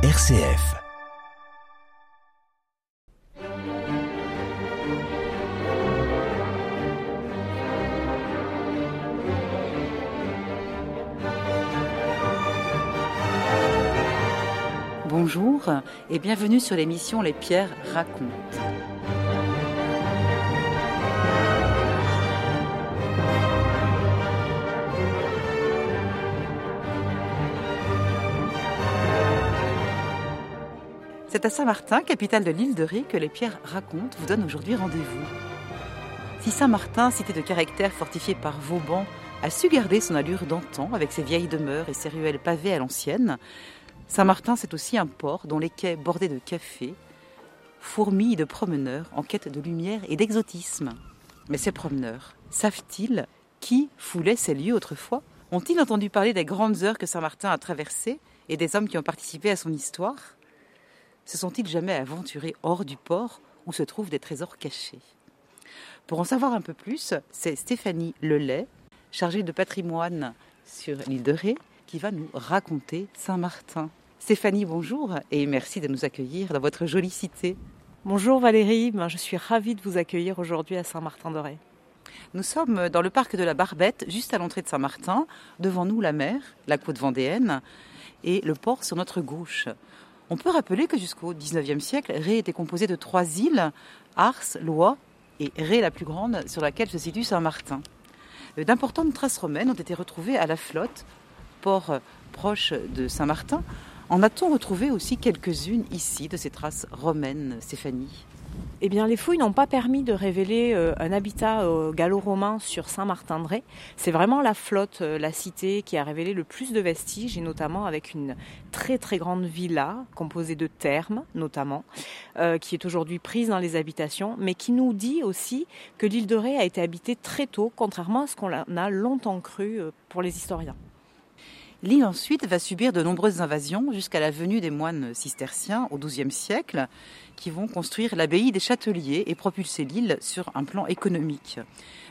RCF. Bonjour et bienvenue sur l'émission Les Pierres racontent. C'est à Saint-Martin, capitale de l'île de Ré, que les pierres racontent vous donnent aujourd'hui rendez-vous. Si Saint-Martin, cité de caractère fortifiée par Vauban, a su garder son allure d'antan avec ses vieilles demeures et ses ruelles pavées à l'ancienne, Saint-Martin, c'est aussi un port dont les quais bordés de cafés fourmillent de promeneurs en quête de lumière et d'exotisme. Mais ces promeneurs, savent-ils qui foulait ces lieux autrefois? Ont-ils entendu parler des grandes heures que Saint-Martin a traversées et des hommes qui ont participé à son histoire? Se sont-ils jamais aventurés hors du port où se trouvent des trésors cachés? Pour en savoir un peu plus, c'est Stéphanie Lelay, chargée de patrimoine sur l'île de Ré, qui va nous raconter Saint-Martin. Stéphanie, bonjour et merci de nous accueillir dans votre jolie cité. Bonjour Valérie, ben, je suis ravie de vous accueillir aujourd'hui à Saint-Martin-de-Ré. Nous sommes dans le parc de la Barbette, juste à l'entrée de Saint-Martin. Devant nous, la mer, la côte vendéenne, et le port sur notre gauche. On peut rappeler que jusqu'au XIXe siècle, Ré était composé de trois îles, Ars, Loire et Ré la plus grande, sur laquelle se situe Saint-Martin. Euh, d'importantes traces romaines ont été retrouvées à la flotte, port euh, proche de Saint-Martin. En a-t-on retrouvé aussi quelques-unes ici de ces traces romaines, Stéphanie? Eh bien, les fouilles n'ont pas permis de révéler euh, un habitat euh, gallo-romain sur Saint-Martin-de-Ré. C'est vraiment la flotte, euh, la cité, qui a révélé le plus de vestiges, et notamment avec une très très grande villa composée de thermes, notamment, qui est aujourd'hui prise dans les habitations, mais qui nous dit aussi que l'île de Ré a été habitée très tôt, contrairement à ce qu'on a longtemps cru pour les historiens. L'île ensuite va subir de nombreuses invasions jusqu'à la venue des moines cisterciens au XIIe siècle qui vont construire l'abbaye des Châteliers et propulser l'île sur un plan économique.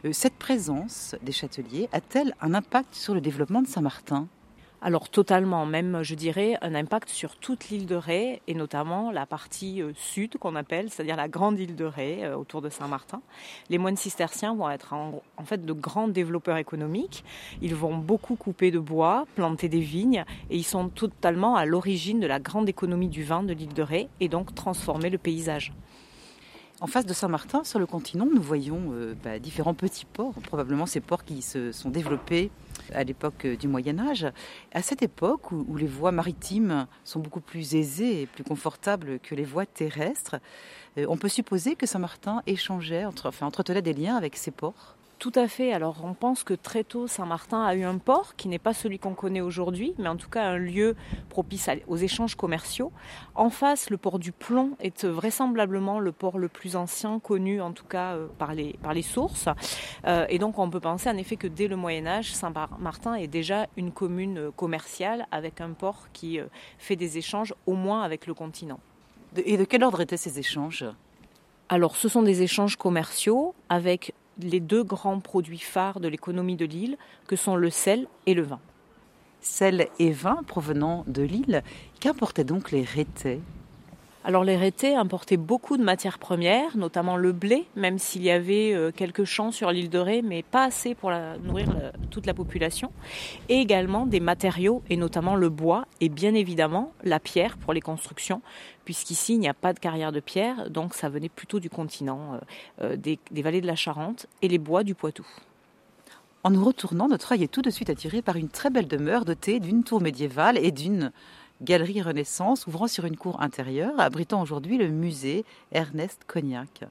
Euh, cette présence des Châteliers a-t-elle un impact sur le développement de Saint-Martin? Alors totalement, même je dirais un impact sur toute l'île de Ré et notamment la partie euh, sud qu'on appelle, c'est-à-dire la grande île de Ré euh, autour de Saint-Martin. Les moines cisterciens vont être en, fait de grands développeurs économiques. Ils vont beaucoup couper de bois, planter des vignes et ils sont totalement à l'origine de la grande économie du vin de l'île de Ré et donc transformer le paysage. En face de Saint-Martin, sur le continent, nous voyons euh, bah, différents petits ports, probablement ces ports qui se sont développés à l'époque euh, du Moyen Âge. À cette époque où, les voies maritimes sont beaucoup plus aisées et plus confortables que les voies terrestres, euh, on peut supposer que Saint-Martin échangeait, enfin entretenait des liens avec ces ports. Tout à fait. Alors on pense que très tôt Saint-Martin a eu un port qui n'est pas celui qu'on connaît aujourd'hui, mais en tout cas un lieu propice aux échanges commerciaux. En face, le port du Plomb est vraisemblablement le port le plus ancien connu, en tout cas euh, par les, par les sources. Euh, et donc on peut penser en effet que dès le Moyen Âge, Saint-Martin est déjà une commune commerciale avec un port qui euh, fait des échanges au moins avec le continent. Et de quel ordre étaient ces échanges? Alors, ce sont des échanges commerciaux avec les deux grands produits phares de l'économie de l'île, que sont le sel et le vin. Sel et vin provenant de l'île, qu'importaient donc les rétais? Alors les rétés importaient beaucoup de matières premières, notamment le blé, même s'il y avait euh, quelques champs sur l'île de Ré, mais pas assez pour nourrir toute la population. Et également des matériaux, et notamment le bois, et bien évidemment la pierre pour les constructions, puisqu'ici il n'y a pas de carrière de pierre, donc ça venait plutôt du continent, euh, euh, des, des vallées de la Charente et les bois du Poitou. En nous retournant, notre œil est tout de suite attiré par une très belle demeure dotée d'une tour médiévale et d'une galerie Renaissance ouvrant sur une cour intérieure, abritant aujourd'hui le musée Ernest Cognac.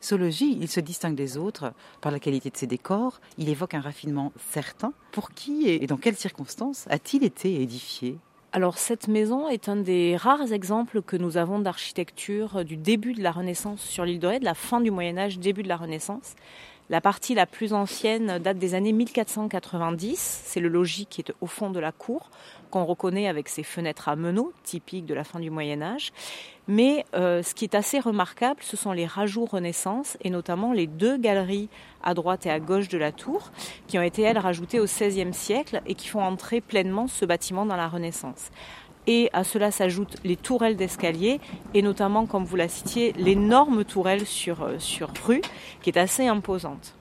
Ce logis, il se distingue des autres par la qualité de ses décors, il évoque un raffinement certain. Pour qui et dans quelles circonstances a-t-il été édifié? Alors cette maison est un des rares exemples que nous avons d'architecture du début de la Renaissance sur l'île de la fin du Moyen Âge, début de la Renaissance. La partie la plus ancienne date des années 1490. C'est le logis qui est au fond de la cour. Qu'on reconnaît avec ses fenêtres à meneaux, typiques de la fin du Moyen Âge. Mais euh, ce qui est assez remarquable, ce sont les rajouts Renaissance et notamment les deux galeries à droite et à gauche de la tour qui ont été, elles, rajoutées au XVIe siècle et qui font entrer pleinement ce bâtiment dans la Renaissance. Et à cela s'ajoutent les tourelles d'escalier et notamment, comme vous la citiez, l'énorme tourelle sur, euh, sur rue qui est assez imposante.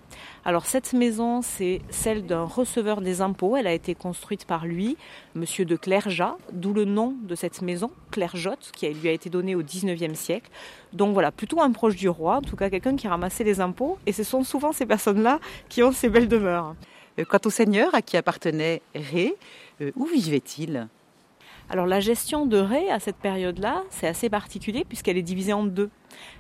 Alors cette maison, c'est celle d'un receveur des impôts. Elle a été construite par lui, monsieur de Clerjat, d'où le nom de cette maison, Clerjotte, qui lui a été donnée au 19e siècle. Donc voilà, plutôt un proche du roi, en tout cas quelqu'un qui ramassait les impôts. Et ce sont souvent ces personnes-là qui ont ces belles demeures. Euh, quant au seigneur à qui appartenait Ré, euh, où vivait-il? Alors la gestion de Ré à cette période-là, c'est assez particulier puisqu'elle est divisée en deux.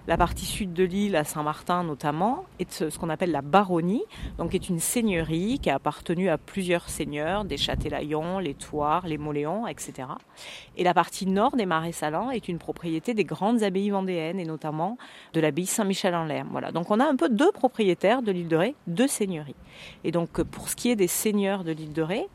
La partie sud de l'île, à Saint-Martin notamment, est ce qu'on appelle la baronnie, donc est une seigneurie qui a appartenu à plusieurs seigneurs, des Châtelaillons, les Thouars, les Moléons, etc. Et la partie nord des Marais Salants est une propriété des grandes abbayes vendéennes et notamment de l'abbaye Saint-Michel-en-Lerme. Voilà. Donc on a un peu deux propriétaires de l'île de Ré, deux seigneuries. Et donc pour ce qui est des seigneurs de l'île de Ré,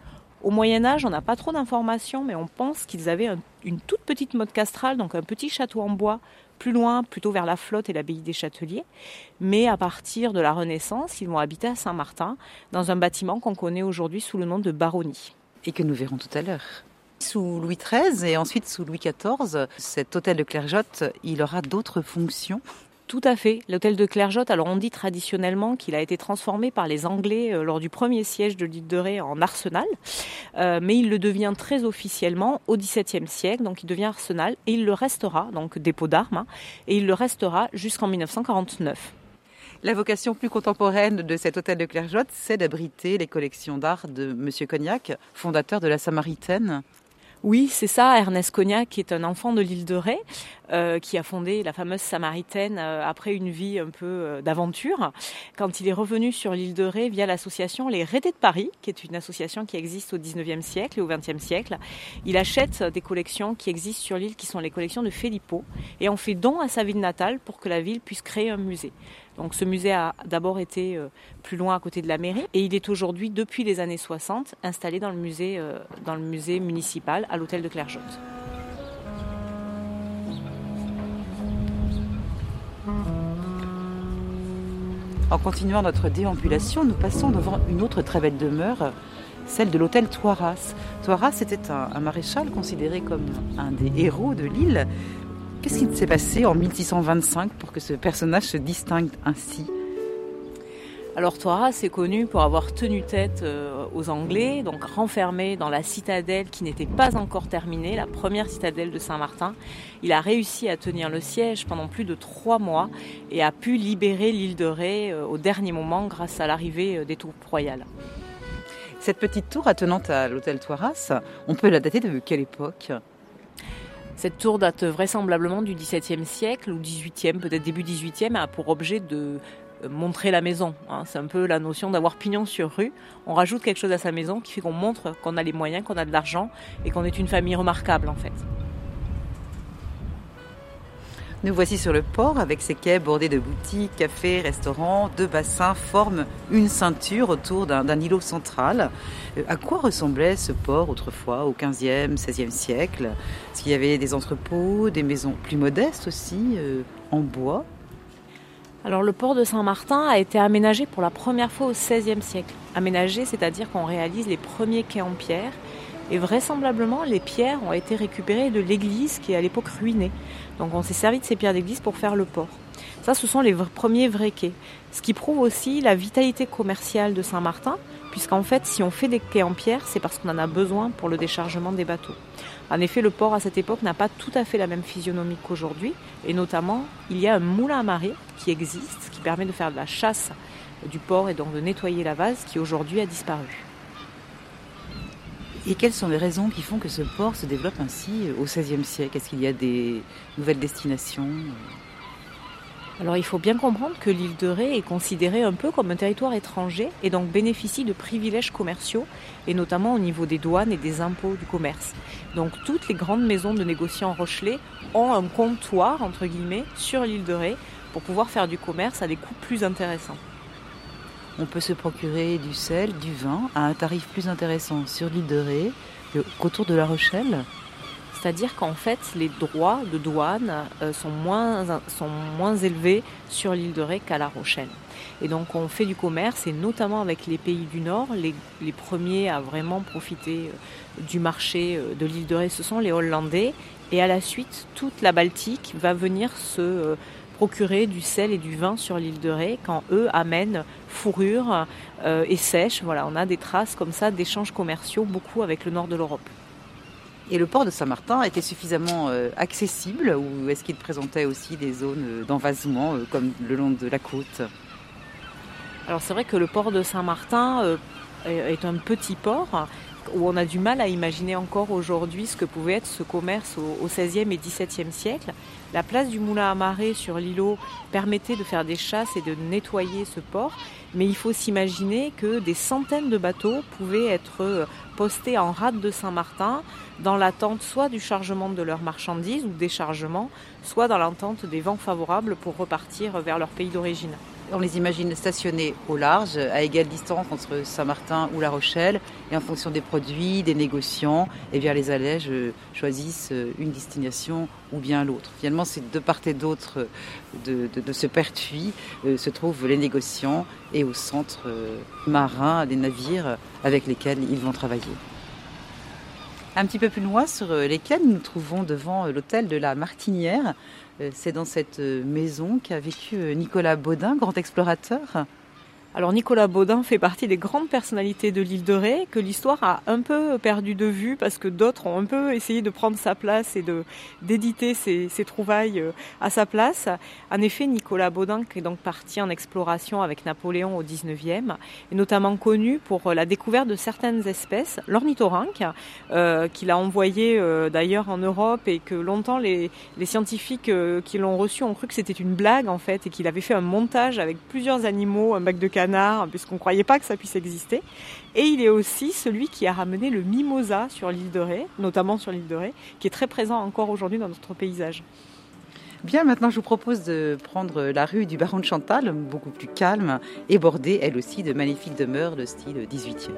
au Moyen Âge, on n'a pas trop d'informations, mais on pense qu'ils avaient une toute petite mode castrale, donc un petit château en bois, plus loin, plutôt vers la flotte et l'abbaye des Châteliers. Mais à partir de la Renaissance, ils vont habiter à Saint-Martin, dans un bâtiment qu'on connaît aujourd'hui sous le nom de baronnie. Et que nous verrons tout à l'heure. Sous Louis XIII et ensuite sous Louis XIV, cet hôtel de Clergeotte, il aura d'autres fonctions tout à fait. L'hôtel de Clergeotte, alors on dit traditionnellement qu'il a été transformé par les Anglais euh, lors du premier siège de l'île de Ré en arsenal, euh, mais il le devient très officiellement au XVIIe siècle, donc il devient arsenal et il le restera, donc dépôt d'armes, hein, et il le restera jusqu'en 1949. La vocation plus contemporaine de cet hôtel de Clergeotte, c'est d'abriter les collections d'art de M. Cognac, fondateur de la Samaritaine. Oui, c'est ça. Ernest Cognac, qui est un enfant de l'île de Ré, euh, qui a fondé la fameuse Samaritaine euh, après une vie un peu euh, d'aventure. Quand il est revenu sur l'île de Ré via l'association Les Rédés de Paris, qui est une association qui existe au 19e siècle et au 20e siècle, il achète des collections qui existent sur l'île, qui sont les collections de Filippo, et en fait don à sa ville natale pour que la ville puisse créer un musée. Donc ce musée a d'abord été euh, plus loin à côté de la mairie et il est aujourd'hui, depuis les années 60, installé dans le musée, euh, dans le musée municipal à l'hôtel de Clergeotte. En continuant notre déambulation, nous passons devant une autre très belle demeure, celle de l'hôtel Toiras. Toiras était un, maréchal considéré comme un des héros de l'île, Qu'est-ce qui s'est passé en 1625 pour que ce personnage se distingue ainsi? Alors Toiras est connu pour avoir tenu tête euh, aux Anglais, donc renfermé dans la citadelle qui n'était pas encore terminée, la première citadelle de Saint-Martin. Il a réussi à tenir le siège pendant plus de trois mois et a pu libérer l'île de Ré euh, au dernier moment grâce à l'arrivée euh, des troupes royales. Cette petite tour attenante à l'hôtel Toiras, on peut la dater de quelle époque? Cette tour date vraisemblablement du XVIIe siècle ou XVIIIe, peut-être début XVIIIe, a pour objet de euh, montrer la maison. Hein. C'est un peu la notion d'avoir pignon sur rue. On rajoute quelque chose à sa maison qui fait qu'on montre qu'on a les moyens, qu'on a de l'argent et qu'on est une famille remarquable en fait. Nous voici sur le port avec ses quais bordés de boutiques, cafés, restaurants. Deux bassins forment une ceinture autour d'un îlot central. Euh, à quoi ressemblait ce port autrefois, au 15e, 16e siècle? Est-ce qu'il y avait des entrepôts, des maisons plus modestes aussi, euh, en bois? Alors le port de Saint-Martin a été aménagé pour la première fois au XVIe siècle. Aménagé, c'est-à-dire qu'on réalise les premiers quais en pierre et vraisemblablement, les pierres ont été récupérées de l'église qui est à l'époque ruinée. Donc on s'est servi de ces pierres d'église pour faire le port. Ça, ce sont les premiers vrais quais. Ce qui prouve aussi la vitalité commerciale de Saint-Martin, puisqu'en fait, si on fait des quais en pierre, c'est parce qu'on en a besoin pour le déchargement des bateaux. En effet, le port à cette époque n'a pas tout à fait la même physionomie qu'aujourd'hui, et notamment, il y a un moulin à marée qui existe, qui permet de faire de la chasse du port et donc de nettoyer la vase, qui aujourd'hui a disparu. Et quelles sont les raisons qui font que ce port se développe ainsi euh, au XVIe siècle? Est-ce qu'il y a des nouvelles destinations alors il faut bien comprendre que l'île de Ré est considérée un peu comme un territoire étranger et donc bénéficie de privilèges commerciaux et notamment au niveau des douanes et des impôts du commerce. Donc toutes les grandes maisons de négociants rochelais ont un comptoir sur l'île de Ré pour pouvoir faire du commerce à des coûts plus intéressants on peut se procurer du sel, du vin à un tarif plus intéressant sur l'île de Ré qu'autour de La Rochelle c'est-à-dire qu'en fait, les droits de douane euh, sont, moins, élevés sur l'île de Ré qu'à La Rochelle. Et donc on fait du commerce, et notamment avec les pays du Nord, les, les premiers à vraiment profiter euh, du marché euh, de l'île de Ré, ce sont les Hollandais. Et à la suite, toute la Baltique va venir se procurer du sel et du vin sur l'île de Ré quand eux amènent fourrure et sèche. Voilà, on a des traces comme ça d'échanges commerciaux beaucoup avec le nord de l'Europe. Et le port de Saint-Martin était suffisamment euh, accessible ou est-ce qu'il présentait aussi des zones euh, d'envasement euh, comme le long de la côte? Alors c'est vrai que le port de Saint-Martin est un petit port où on a du mal à imaginer encore aujourd'hui ce que pouvait être ce commerce au XVIe et XVIIe siècle. La place du moulin à marée sur l'îlot permettait de faire des chasses et de nettoyer ce port, mais il faut s'imaginer que des centaines de bateaux pouvaient être postés en rade de Saint-Martin dans l'attente soit du chargement de leurs marchandises ou des chargements, soit dans l'attente des vents favorables pour repartir vers leur pays d'origine. On les imagine stationnés au large, à égale distance entre Saint-Martin ou La Rochelle, et en fonction des produits, des négociants, et bien les allèges choisissent une destination ou bien l'autre. Finalement, c'est de part et d'autre de, ce pertuis euh, se trouvent les négociants et au centre euh, marin des navires avec lesquels ils vont travailler. Un petit peu plus loin, sur euh, lesquels nous nous trouvons devant euh, l'hôtel de la Martinière. Euh, c'est dans cette maison qu'a vécu Nicolas Baudin, grand explorateur. Alors Nicolas Baudin fait partie des grandes personnalités de l'île de Ré que l'histoire a un peu perdu de vue parce que d'autres ont un peu essayé de prendre sa place et d'éditer ses, trouvailles euh, à sa place. En effet, Nicolas Baudin, qui est donc parti en exploration avec Napoléon au 19e, est notamment connu pour la découverte de certaines espèces, l'ornithorynque, euh, qu'il a envoyé euh, d'ailleurs en Europe et que longtemps les, scientifiques qui l'ont reçu ont cru que c'était une blague en fait et qu'il avait fait un montage avec plusieurs animaux, un bac de puisqu'on ne croyait pas que ça puisse exister. Et il est aussi celui qui a ramené le mimosa sur l'île de Ré, notamment sur l'île de Ré, qui est très présent encore aujourd'hui dans notre paysage. Bien, maintenant je vous propose de prendre la rue du Baron de Chantal, beaucoup plus calme et bordée elle aussi de magnifiques demeures de style 18e.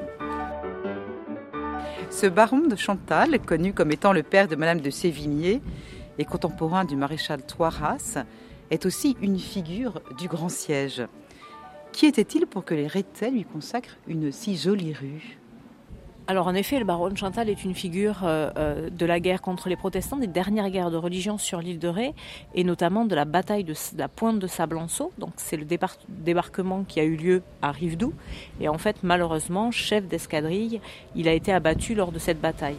Ce baron de Chantal, connu comme étant le père de Madame de Sévigné et contemporain du maréchal Toiras, est aussi une figure du grand siège. Qui était-il pour que les Rétais lui consacrent une si jolie rue? Alors en effet, le baron Chantal est une figure euh, euh, de la guerre contre les protestants, des dernières guerres de religion sur l'île de Ré, et notamment de la bataille de, la pointe de Sablanceau. Donc c'est le débarquement qui a eu lieu à Rivedoux. Et en fait, malheureusement, chef d'escadrille, il a été abattu lors de cette bataille.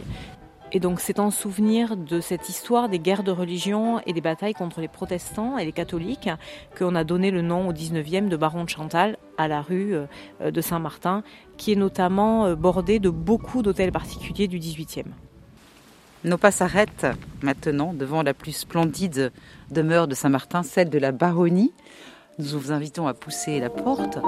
Et donc c'est en souvenir de cette histoire des guerres de religion et des batailles contre les protestants et les catholiques qu'on a donné le nom au 19e de Baron de Chantal à la rue euh, de Saint-Martin, qui est notamment euh, bordée de beaucoup d'hôtels particuliers du 18e. Nos pas s'arrêtent maintenant devant la plus splendide demeure de Saint-Martin, celle de la baronnie. Nous vous invitons à pousser la porte.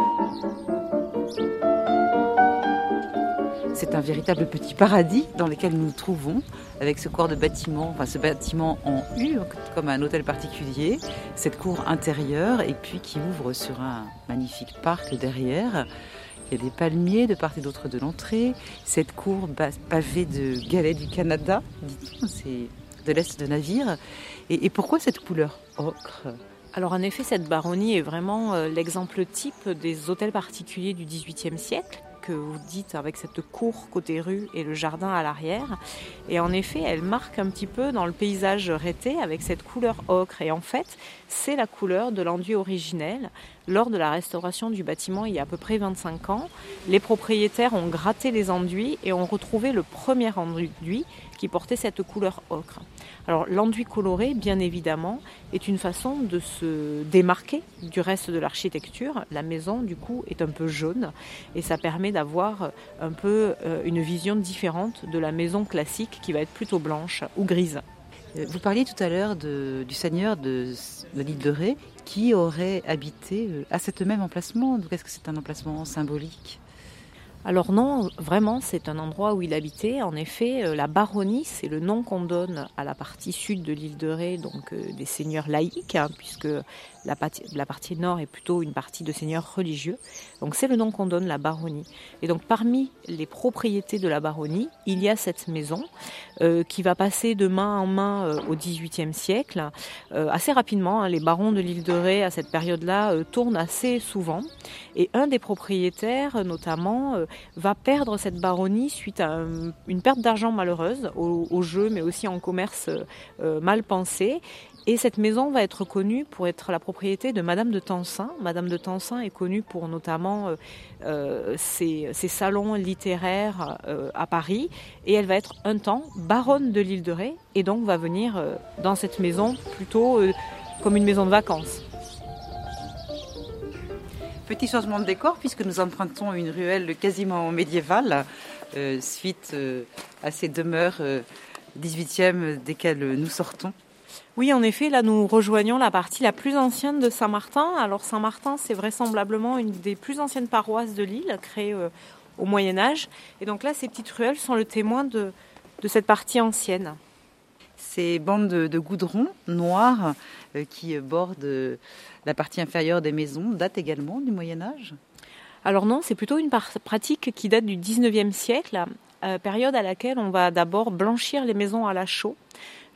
C'est un véritable petit paradis dans lequel nous nous trouvons, avec ce corps de bâtiment, enfin ce bâtiment en U, comme un hôtel particulier, cette cour intérieure, et puis qui ouvre sur un magnifique parc derrière. Il y a des palmiers de part et d'autre de l'entrée. Cette cour pavée de galets du Canada, dit-on, c'est de l'Est de navire. Et, et pourquoi cette couleur ocre? Alors en effet, cette baronnie est vraiment euh, l'exemple type des hôtels particuliers du XVIIIe siècle vous dites avec cette cour côté rue et le jardin à l'arrière. Et en effet, elle marque un petit peu dans le paysage rété avec cette couleur ocre. Et en fait, c'est la couleur de l'enduit originel. Lors de la restauration du bâtiment il y a à peu près 25 ans, les propriétaires ont gratté les enduits et ont retrouvé le premier enduit qui portait cette couleur ocre. Alors l'enduit coloré, bien évidemment, est une façon de se démarquer du reste de l'architecture. La maison, du coup, est un peu jaune et ça permet d'avoir un peu euh, une vision différente de la maison classique qui va être plutôt blanche ou grise. Euh, vous parliez tout à l'heure du seigneur de, l'île de Ré qui aurait habité euh, à cet même emplacement. Est-ce que c'est un emplacement symbolique? Alors non, vraiment, c'est un endroit où il habitait. En effet, euh, la baronnie, c'est le nom qu'on donne à la partie sud de l'île de Ré, donc euh, des seigneurs laïcs, hein, puisque la partie, la partie, nord est plutôt une partie de seigneurs religieux. Donc c'est le nom qu'on donne la baronnie. Et donc parmi les propriétés de la baronnie, il y a cette maison euh, qui va passer de main en main au XVIIIe siècle. assez rapidement, hein, les barons de l'île de Ré à cette période-là tournent assez souvent. Et un des propriétaires, notamment, va perdre cette baronnie suite à une perte d'argent malheureuse au, jeu, mais aussi en commerce euh, mal pensé. Et cette maison va être connue pour être la propriété de Madame de Tencin. Madame de Tencin est connue pour notamment euh, euh, ses, salons littéraires à Paris. Et elle va être un temps baronne de l'île de Ré et donc va venir dans cette maison plutôt comme une maison de vacances. Petit changement de décor puisque nous empruntons une ruelle quasiment médiévale euh, suite euh, à ces demeures 18e euh, desquelles nous sortons. Oui, en effet, là nous rejoignons la partie la plus ancienne de Saint-Martin. Alors Saint-Martin, c'est vraisemblablement une des plus anciennes paroisses de l'île, créée au Moyen Âge. Et donc là, ces petites ruelles sont le témoin de, cette partie ancienne. Ces bandes de, goudron noir qui bordent la partie inférieure des maisons date également du Moyen Âge? Alors non, c'est plutôt une pratique qui date du 19e siècle, euh, période à laquelle on va d'abord blanchir les maisons à la chaux.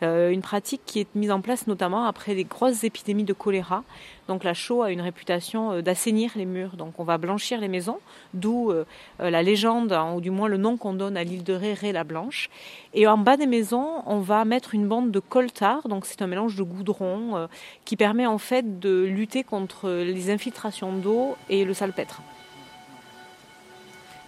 Euh, une pratique qui est mise en place notamment après les grosses épidémies de choléra. Donc la chaux a une réputation euh, d'assainir les murs. Donc on va blanchir les maisons, d'où la légende, hein, ou du moins le nom qu'on donne à l'île de Ré, Ré la Blanche. Et en bas des maisons, on va mettre une bande de coltar. Donc c'est un mélange de goudron qui permet en fait de lutter contre les infiltrations d'eau et le salpêtre.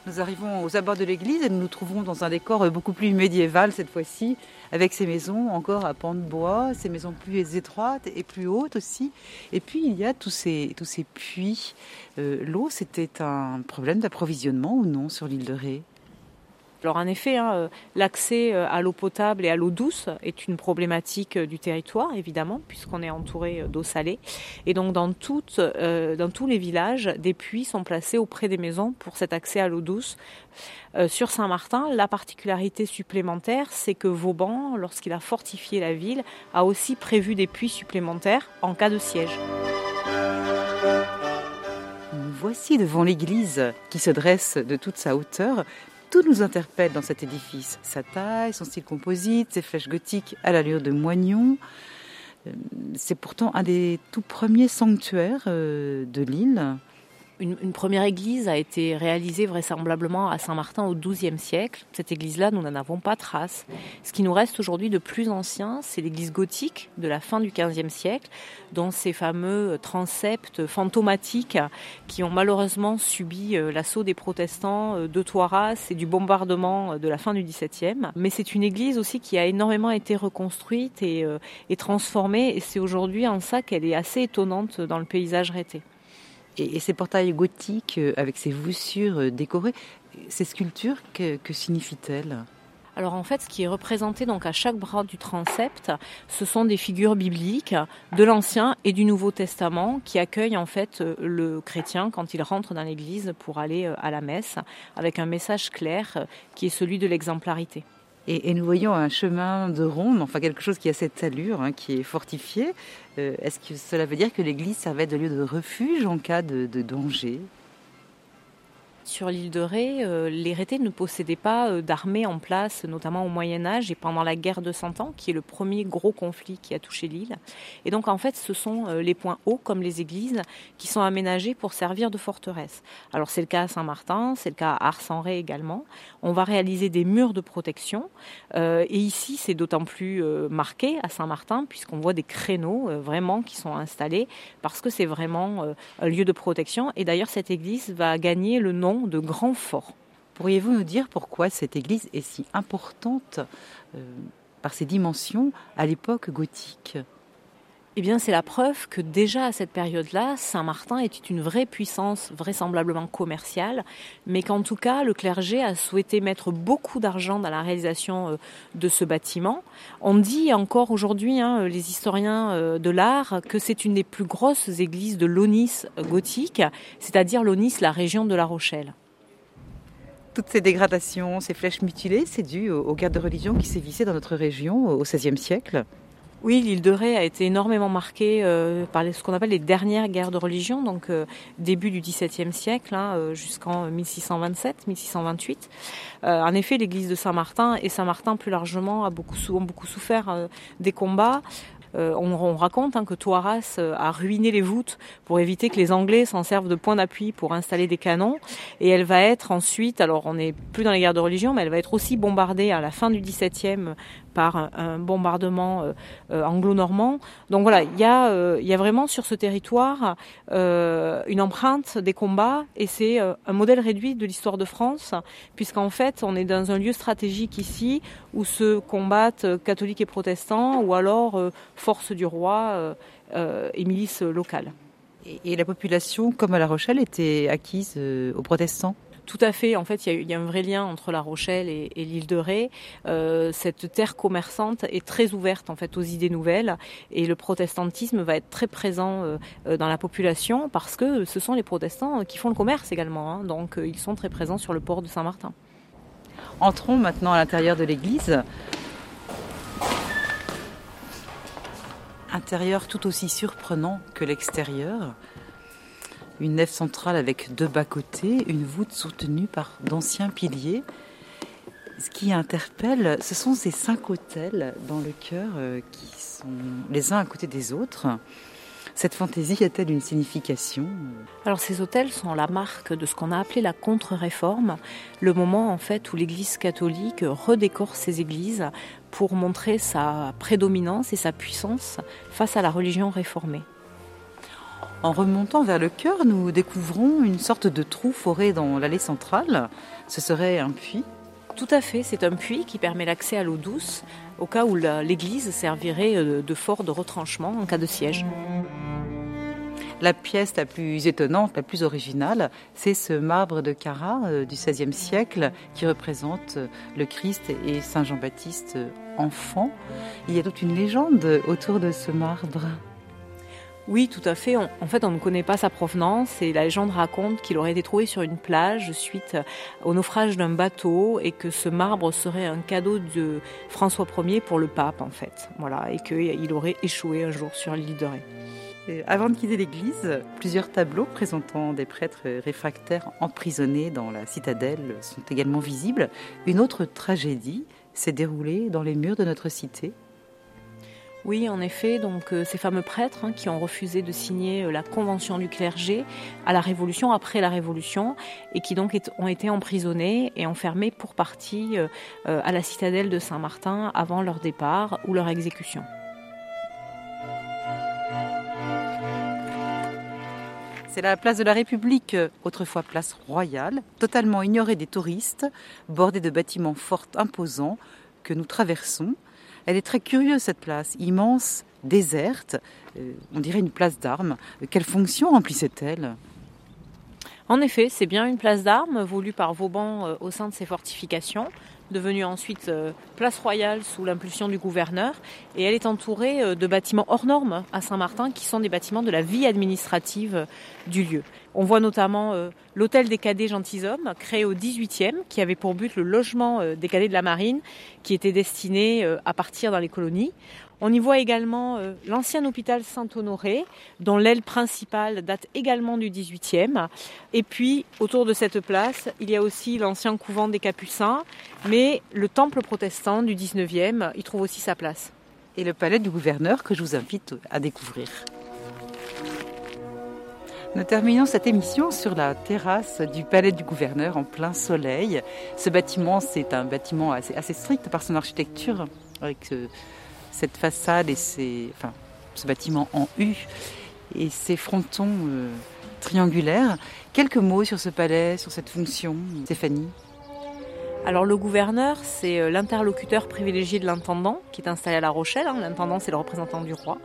Nous arrivons aux abords de l'église et nous nous trouvons dans un décor beaucoup plus médiéval cette fois-ci, avec ces maisons encore à pans de bois, ces maisons plus étroites et plus hautes aussi. Et puis il y a tous ces, tous ces puits. Euh, l'eau, c'était un problème d'approvisionnement ou non sur l'île de Ré? Alors en effet, hein, euh, l'accès euh, à l'eau potable et à l'eau douce est une problématique euh, du territoire, évidemment, puisqu'on est entouré d'eau salée. Et donc dans tous les villages, des puits sont placés auprès des maisons pour cet accès à l'eau douce. sur Saint-Martin, la particularité supplémentaire, c'est que Vauban, lorsqu'il a fortifié la ville, a aussi prévu des puits supplémentaires en cas de siège. Voici devant l'église qui se dresse de toute sa hauteur tout nous interpelle dans cet édifice. Sa taille, son style composite, ses flèches gothiques à l'allure de moignon. Euh, c'est pourtant un des tout premiers sanctuaires euh, de l'île. Une, première église a été réalisée vraisemblablement à Saint-Martin au XIIe siècle. Cette église-là, nous n'en avons pas trace. Ce qui nous reste aujourd'hui de plus ancien, c'est l'église gothique de la fin du XVe siècle, dont ces fameux transepts fantomatiques qui ont malheureusement subi euh, l'assaut des protestants euh, de Toiras et du bombardement euh, de la fin du XVIIe. Mais c'est une église aussi qui a énormément été reconstruite et, et transformée, et c'est aujourd'hui en ça qu'elle est assez étonnante dans le paysage rété. Et, ces portails gothiques euh, avec ces voussures euh, décorées, ces sculptures, que, signifient-elles? Alors en fait, ce qui est représenté donc à chaque bras du transept, ce sont des figures bibliques de l'Ancien et du Nouveau Testament qui accueillent en fait euh, le chrétien quand il rentre dans l'église pour aller à la messe avec un message clair qui est celui de l'exemplarité. Et, nous voyons un chemin de ronde, enfin quelque chose qui a cette allure, hein, qui est fortifié. Euh, est-ce que cela veut dire que l'église servait de lieu de refuge en cas de danger? Sur l'île de Ré, euh, les Rétés ne possédaient pas euh, d'armée en place, notamment au Moyen Âge et pendant la guerre de Cent Ans, qui est le premier gros conflit qui a touché l'île. Et donc en fait, ce sont euh, les points hauts, comme les églises, qui sont aménagés pour servir de forteresse. Alors c'est le cas à Saint-Martin, c'est le cas à Ars-en-Ré également. On va réaliser des murs de protection. et ici, c'est d'autant plus marqué à Saint-Martin, puisqu'on voit des créneaux vraiment qui sont installés, parce que c'est vraiment un lieu de protection. Et d'ailleurs, cette église va gagner le nom de Grand Fort. Pourriez-vous nous dire pourquoi cette église est si importante euh, par ses dimensions à l'époque gothique? Eh bien, c'est la preuve que déjà à cette période-là, Saint-Martin était une vraie puissance, vraisemblablement commerciale, mais qu'en tout cas, le clergé a souhaité mettre beaucoup d'argent dans la réalisation euh, de ce bâtiment. On dit encore aujourd'hui, hein, les historiens euh, de l'art, que c'est une des plus grosses églises de l'Onis gothique, c'est-à-dire l'Onis, la région de La Rochelle. Toutes ces dégradations, ces flèches mutilées, c'est dû aux guerres de religion qui sévissaient dans notre région au XVIe siècle oui, l'île de Ré a été énormément marquée euh, par ce qu'on appelle les dernières guerres de religion, donc euh, début du XVIIe siècle hein, euh, jusqu'en 1627-1628. en effet, l'église de Saint-Martin et Saint-Martin plus largement a ont beaucoup souffert des combats. On, raconte hein, que Toiras a ruiné les voûtes pour éviter que les Anglais s'en servent de point d'appui pour installer des canons. Et elle va être ensuite, alors on n'est plus dans les guerres de religion, mais elle va être aussi bombardée à la fin du XVIIe par un, bombardement euh, euh, anglo-normand. Donc voilà, il y, euh, il y a vraiment sur ce territoire une empreinte des combats et c'est un modèle réduit de l'histoire de France, puisqu'en fait on est dans un lieu stratégique ici où se combattent catholiques et protestants ou alors forces du roi et milices locales. Et la population, comme à La Rochelle, était acquise aux protestants? Tout à fait. En fait, il y, a un vrai lien entre La Rochelle et, l'île de Ré. Euh, cette terre commerçante est très ouverte en fait aux idées nouvelles et le protestantisme va être très présent euh, euh, dans la population parce que ce sont les protestants qui font le commerce également. Hein. donc, ils sont très présents sur le port de Saint-Martin. Entrons maintenant à l'intérieur de l'église. Intérieur tout aussi surprenant que l'extérieur une nef centrale avec deux bas-côtés, une voûte soutenue par d'anciens piliers. Ce qui interpelle, ce sont ces cinq autels dans le cœur euh, qui sont les uns à côté des autres. Cette fantaisie a-t-elle une signification Alors ces autels sont la marque de ce qu'on a appelé la contre-réforme, le moment en fait où l'Église catholique redécore ses églises pour montrer sa prédominance et sa puissance face à la religion réformée. En remontant vers le cœur, nous découvrons une sorte de trou foré dans l'allée centrale. Ce serait un puits Tout à fait, c'est un puits qui permet l'accès à l'eau douce au cas où l'église servirait euh, de fort de retranchement en cas de siège. La pièce la plus étonnante, la plus originale, c'est ce marbre de Cara euh, du XVIe siècle qui représente euh, le Christ et Saint Jean-Baptiste enfant. Il y a toute une légende autour de ce marbre. Oui, tout à fait. en fait, on ne connaît pas sa provenance et la légende raconte qu'il aurait été trouvé sur une plage suite au naufrage d'un bateau et que ce marbre serait un cadeau de François Ier pour le pape, en fait. Voilà, et qu'il aurait échoué un jour sur l'île de Ré. avant de quitter l'église, plusieurs tableaux présentant des prêtres réfractaires emprisonnés dans la citadelle sont également visibles. Une autre tragédie s'est déroulée dans les murs de notre cité oui, en effet, donc euh, ces fameux prêtres hein, qui ont refusé de signer euh, la convention du clergé à la Révolution, après la Révolution, et qui donc ont été emprisonnés et enfermés pour partie euh, à la citadelle de Saint-Martin avant leur départ ou leur exécution. C'est la place de la République, autrefois place royale, totalement ignorée des touristes, bordée de bâtiments forts imposants que nous traversons elle est très curieuse cette place, immense, déserte, euh, on dirait une place d'armes. Quelle fonction remplissait-elle? En effet, c'est bien une place d'armes voulue par Vauban euh, au sein de ses fortifications devenue ensuite euh, place royale sous l'impulsion du gouverneur. Et elle est entourée de bâtiments hors normes à Saint-Martin, qui sont des bâtiments de la vie administrative du lieu. On voit notamment euh, l'hôtel des cadets gentilshommes, créé au 18e, qui avait pour but le logement euh, des cadets de la marine, qui était destiné euh, à partir dans les colonies. On y voit également l'ancien hôpital Saint-Honoré, dont l'aile principale date également du 18e. Et puis, autour de cette place, il y a aussi l'ancien couvent des Capucins, mais le temple protestant du 19e y trouve aussi sa place. Et le palais du gouverneur que je vous invite à découvrir. Nous terminons cette émission sur la terrasse du palais du gouverneur en plein soleil. Ce bâtiment, c'est un bâtiment assez, strict par son architecture, avec cette façade et ces, ce bâtiment en U et ses frontons euh, triangulaires. Quelques mots sur ce palais, sur cette fonction, Stéphanie alors le gouverneur, c'est euh, l'interlocuteur privilégié de l'intendant qui est installé à La Rochelle. Hein. L'intendant, c'est le représentant du roi.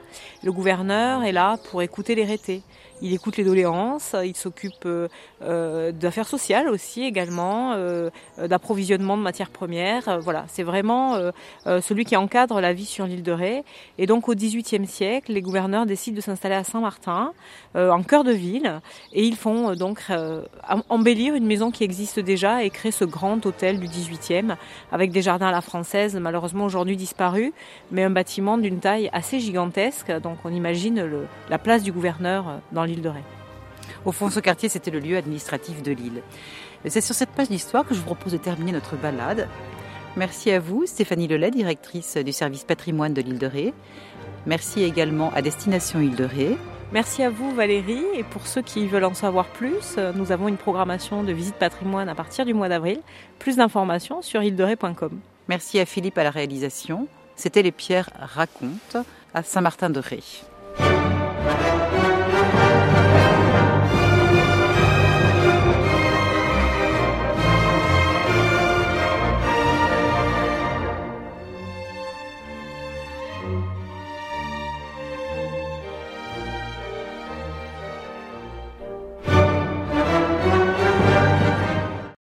Le gouverneur est là pour écouter les rétés. Il écoute les doléances, il s'occupe euh, euh, d'affaires sociales aussi également, d'approvisionnement de matières premières. voilà, c'est vraiment celui qui encadre la vie sur l'île de Ré. Et donc au XVIIIe siècle, les gouverneurs décident de s'installer à Saint-Martin, en cœur de ville, et ils font donc embellir une maison qui existe déjà et créer ce grand hôtel du 18e, avec des jardins à la française, malheureusement aujourd'hui disparus, mais un bâtiment d'une taille assez gigantesque. Donc on imagine la place du gouverneur euh, dans l'île de Ré. Au fond, ce quartier, c'était le lieu administratif de l'île. C'est sur cette page d'histoire que je vous propose de terminer notre balade. Merci à vous, Stéphanie Lelay, directrice du service patrimoine de l'île de Ré. Merci également à Destination Île de Ré. Merci à vous Valérie et pour ceux qui veulent en savoir plus, euh, nous avons une programmation de visite patrimoine à partir du mois d'avril. Plus d'informations sur île-de-ré.com. Merci à Philippe à la réalisation. C'était les Pierres racontent à Saint-Martin-de-Ré.